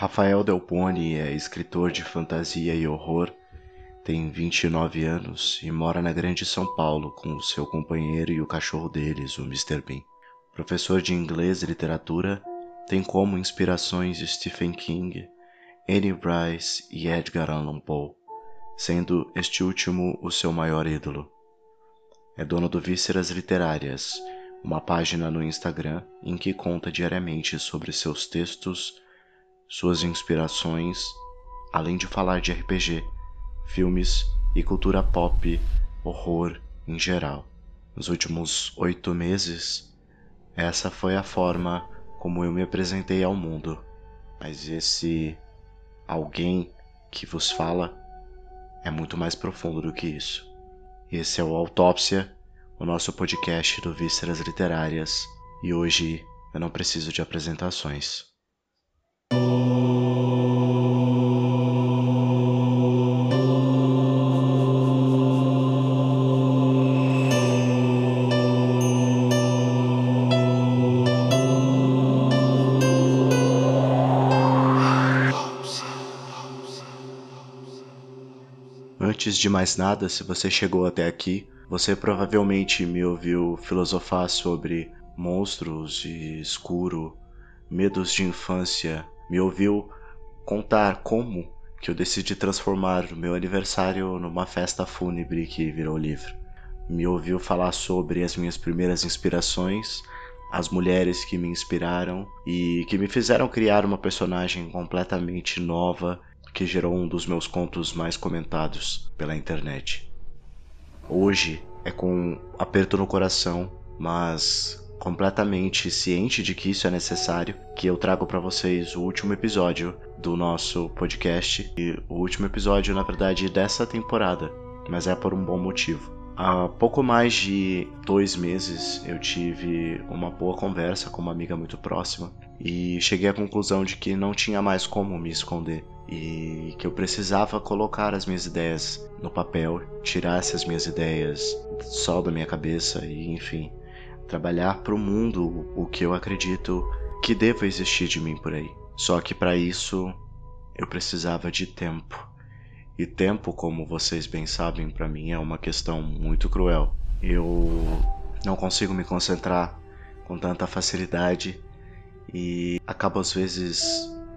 Rafael Del Pone é escritor de fantasia e horror, tem 29 anos e mora na Grande São Paulo com o seu companheiro e o cachorro deles, o Mr. Bean. Professor de inglês e literatura, tem como inspirações Stephen King, Anne Rice e Edgar Allan Poe, sendo este último o seu maior ídolo. É dono do Vísceras Literárias, uma página no Instagram em que conta diariamente sobre seus textos, suas inspirações, além de falar de RPG, filmes e cultura pop, horror em geral. Nos últimos oito meses, essa foi a forma como eu me apresentei ao mundo. Mas esse alguém que vos fala é muito mais profundo do que isso. Esse é o Autópsia, o nosso podcast do Vísceras Literárias, e hoje eu não preciso de apresentações. Antes de mais nada, se você chegou até aqui, você provavelmente me ouviu filosofar sobre monstros e escuro, medos de infância, me ouviu contar como que eu decidi transformar o meu aniversário numa festa fúnebre que virou livro. Me ouviu falar sobre as minhas primeiras inspirações, as mulheres que me inspiraram e que me fizeram criar uma personagem completamente nova que gerou um dos meus contos mais comentados pela internet. Hoje é com aperto no coração, mas completamente ciente de que isso é necessário, que eu trago para vocês o último episódio do nosso podcast e o último episódio, na verdade, dessa temporada, mas é por um bom motivo. Há pouco mais de dois meses eu tive uma boa conversa com uma amiga muito próxima e cheguei à conclusão de que não tinha mais como me esconder e que eu precisava colocar as minhas ideias no papel, tirar essas minhas ideias só da minha cabeça e, enfim, trabalhar para o mundo o que eu acredito que deva existir de mim por aí. Só que para isso eu precisava de tempo. E tempo, como vocês bem sabem, para mim é uma questão muito cruel. Eu não consigo me concentrar com tanta facilidade e acabo às vezes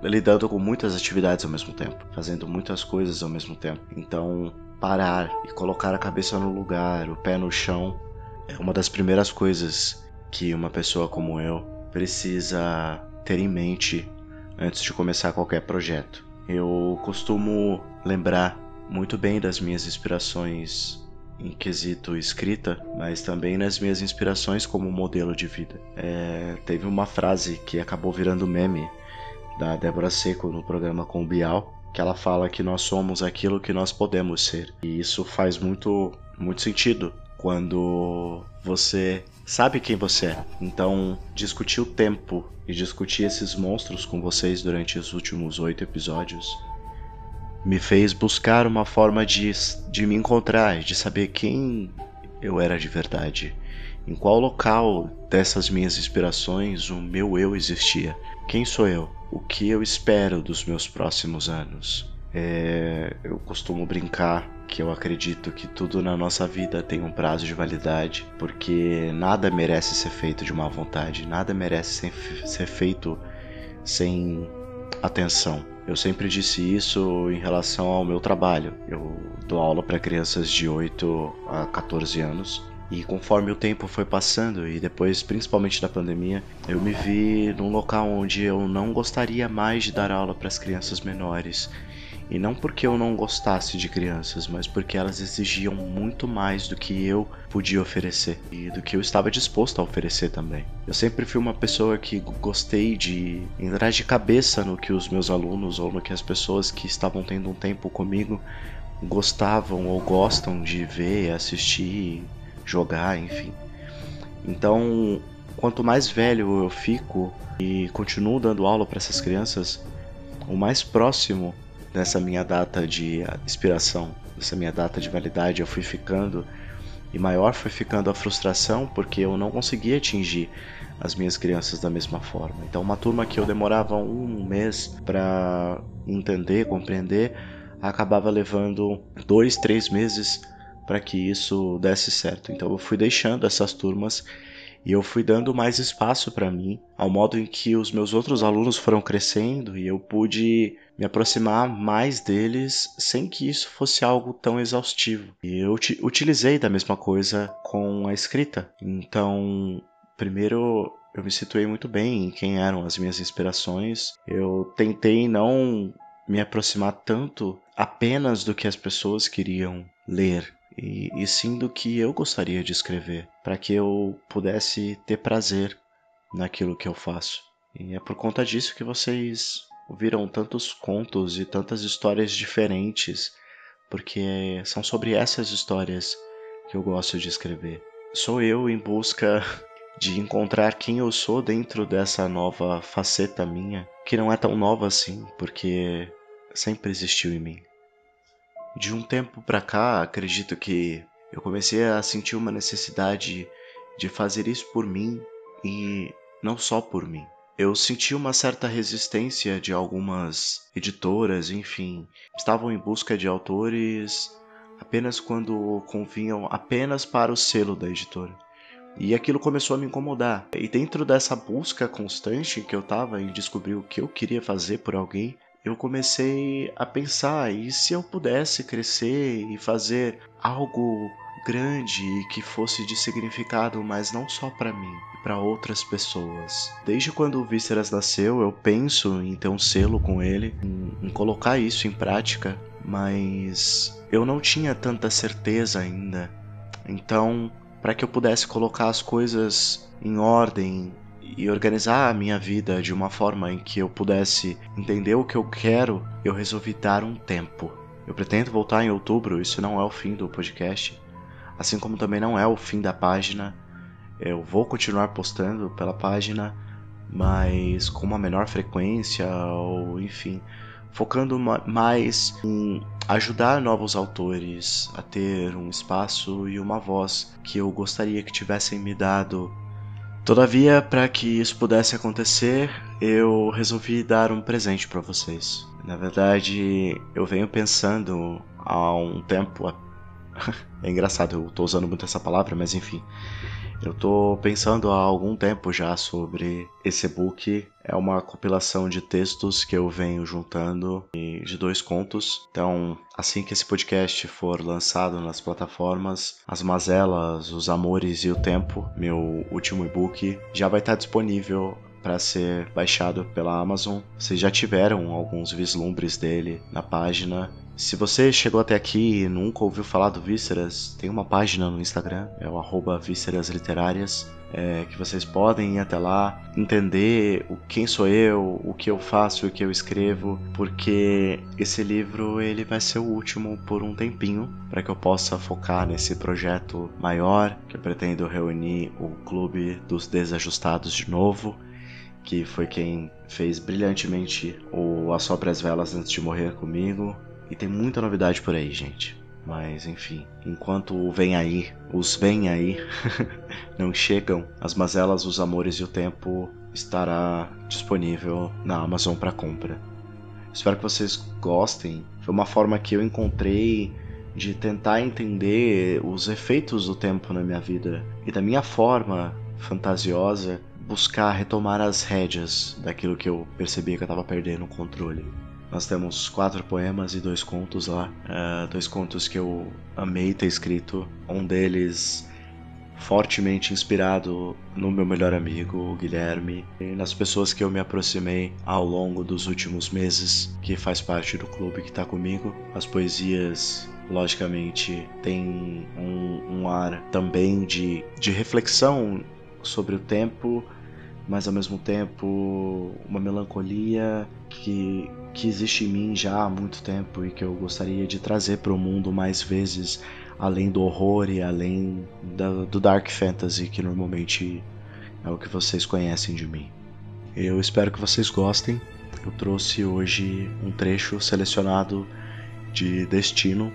lidando com muitas atividades ao mesmo tempo, fazendo muitas coisas ao mesmo tempo. Então, parar e colocar a cabeça no lugar, o pé no chão, é uma das primeiras coisas que uma pessoa como eu precisa ter em mente antes de começar qualquer projeto. Eu costumo lembrar muito bem das minhas inspirações em quesito escrita, mas também nas minhas inspirações como modelo de vida. É, teve uma frase que acabou virando meme da Débora Seco no programa com o Bial, que ela fala que nós somos aquilo que nós podemos ser. E isso faz muito, muito sentido quando você sabe quem você é. Então, discutir o tempo e discutir esses monstros com vocês durante os últimos oito episódios me fez buscar uma forma de, de me encontrar, de saber quem eu era de verdade. Em qual local dessas minhas inspirações o meu eu existia? Quem sou eu? O que eu espero dos meus próximos anos? É, eu costumo brincar que eu acredito que tudo na nossa vida tem um prazo de validade, porque nada merece ser feito de má vontade, nada merece ser, ser feito sem atenção. Eu sempre disse isso em relação ao meu trabalho. Eu dou aula para crianças de 8 a 14 anos e conforme o tempo foi passando e depois, principalmente da pandemia, eu me vi num local onde eu não gostaria mais de dar aula para as crianças menores. E não porque eu não gostasse de crianças, mas porque elas exigiam muito mais do que eu podia oferecer e do que eu estava disposto a oferecer também. Eu sempre fui uma pessoa que gostei de entrar de cabeça no que os meus alunos ou no que as pessoas que estavam tendo um tempo comigo gostavam ou gostam de ver, assistir, jogar, enfim. Então, quanto mais velho eu fico e continuo dando aula para essas crianças, o mais próximo dessa minha data de inspiração, dessa minha data de validade eu fui ficando E maior foi ficando a frustração porque eu não conseguia atingir as minhas crianças da mesma forma. Então, uma turma que eu demorava um mês para entender, compreender, acabava levando dois, três meses para que isso desse certo. Então, eu fui deixando essas turmas e eu fui dando mais espaço para mim, ao modo em que os meus outros alunos foram crescendo e eu pude me aproximar mais deles sem que isso fosse algo tão exaustivo. E eu utilizei da mesma coisa com a escrita. Então, primeiro eu me situei muito bem em quem eram as minhas inspirações. Eu tentei não me aproximar tanto apenas do que as pessoas queriam ler e, e sim do que eu gostaria de escrever, para que eu pudesse ter prazer naquilo que eu faço. E é por conta disso que vocês ouviram tantos contos e tantas histórias diferentes, porque são sobre essas histórias que eu gosto de escrever. Sou eu em busca de encontrar quem eu sou dentro dessa nova faceta minha, que não é tão nova assim, porque sempre existiu em mim. De um tempo para cá, acredito que eu comecei a sentir uma necessidade de fazer isso por mim e não só por mim. Eu senti uma certa resistência de algumas editoras, enfim, estavam em busca de autores apenas quando convinham apenas para o selo da editora. E aquilo começou a me incomodar. E dentro dessa busca constante que eu estava em descobrir o que eu queria fazer por alguém, eu comecei a pensar: e se eu pudesse crescer e fazer algo grande e que fosse de significado, mas não só para mim, para outras pessoas. Desde quando o Vísceras nasceu, eu penso em ter um selo com ele, em, em colocar isso em prática, mas eu não tinha tanta certeza ainda. Então, para que eu pudesse colocar as coisas em ordem e organizar a minha vida de uma forma em que eu pudesse entender o que eu quero, eu resolvi dar um tempo. Eu pretendo voltar em outubro, isso não é o fim do podcast, assim como também não é o fim da página. Eu vou continuar postando pela página, mas com uma menor frequência ou enfim, focando mais em ajudar novos autores a ter um espaço e uma voz que eu gostaria que tivessem me dado Todavia, para que isso pudesse acontecer, eu resolvi dar um presente para vocês. Na verdade, eu venho pensando há um tempo. é engraçado, eu estou usando muito essa palavra, mas enfim. Eu estou pensando há algum tempo já sobre esse book. É uma compilação de textos que eu venho juntando de dois contos. Então, assim que esse podcast for lançado nas plataformas, As Mazelas, Os Amores e o Tempo, meu último e-book, já vai estar disponível para ser baixado pela Amazon. Vocês já tiveram alguns vislumbres dele na página. Se você chegou até aqui e nunca ouviu falar do Vísceras, tem uma página no Instagram, é o arroba Vísceras Literárias, é, que vocês podem ir até lá, entender o quem sou eu, o que eu faço, o que eu escrevo, porque esse livro ele vai ser o último por um tempinho, para que eu possa focar nesse projeto maior, que eu pretendo reunir o Clube dos Desajustados de novo, que foi quem fez brilhantemente o A Sopra as Velas Antes de Morrer comigo, e tem muita novidade por aí, gente. Mas enfim, enquanto vem aí, os vem aí, não chegam, as mazelas, os amores e o tempo estará disponível na Amazon para compra. Espero que vocês gostem. Foi uma forma que eu encontrei de tentar entender os efeitos do tempo na minha vida e da minha forma fantasiosa buscar retomar as rédeas daquilo que eu percebi que eu estava perdendo o controle. Nós temos quatro poemas e dois contos lá. Uh, dois contos que eu amei ter escrito. Um deles fortemente inspirado no meu melhor amigo, o Guilherme, e nas pessoas que eu me aproximei ao longo dos últimos meses, que faz parte do clube que está comigo. As poesias, logicamente, têm um, um ar também de, de reflexão sobre o tempo, mas ao mesmo tempo uma melancolia que que existe em mim já há muito tempo e que eu gostaria de trazer para o mundo mais vezes, além do horror e além da, do dark fantasy que normalmente é o que vocês conhecem de mim. Eu espero que vocês gostem. Eu trouxe hoje um trecho selecionado de Destino,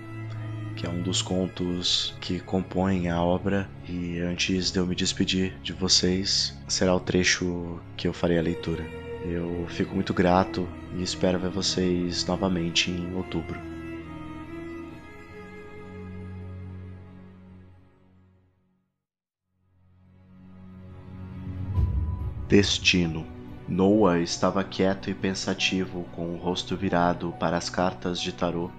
que é um dos contos que compõem a obra. E antes de eu me despedir de vocês, será o trecho que eu farei a leitura. Eu fico muito grato e espero ver vocês novamente em outubro. Destino. Noah estava quieto e pensativo, com o rosto virado para as cartas de tarô,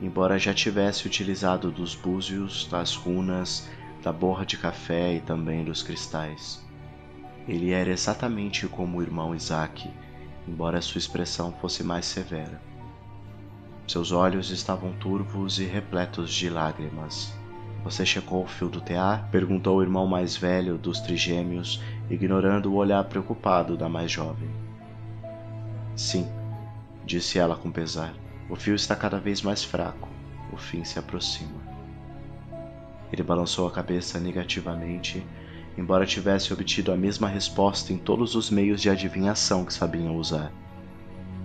embora já tivesse utilizado dos búzios, das runas, da borra de café e também dos cristais. Ele era exatamente como o irmão Isaac, embora sua expressão fosse mais severa. Seus olhos estavam turvos e repletos de lágrimas. Você checou o fio do tear? perguntou o irmão mais velho dos trigêmeos, ignorando o olhar preocupado da mais jovem. Sim, disse ela com pesar. O fio está cada vez mais fraco. O fim se aproxima. Ele balançou a cabeça negativamente embora tivesse obtido a mesma resposta em todos os meios de adivinhação que sabiam usar.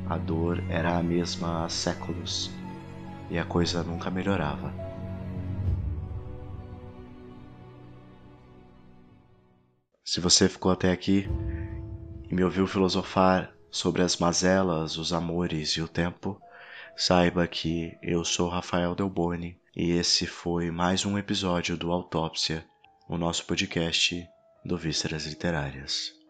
A dor era a mesma há séculos e a coisa nunca melhorava. Se você ficou até aqui e me ouviu filosofar sobre as mazelas, os amores e o tempo, saiba que eu sou Rafael Delboni e esse foi mais um episódio do Autópsia o nosso podcast do Vísceras Literárias.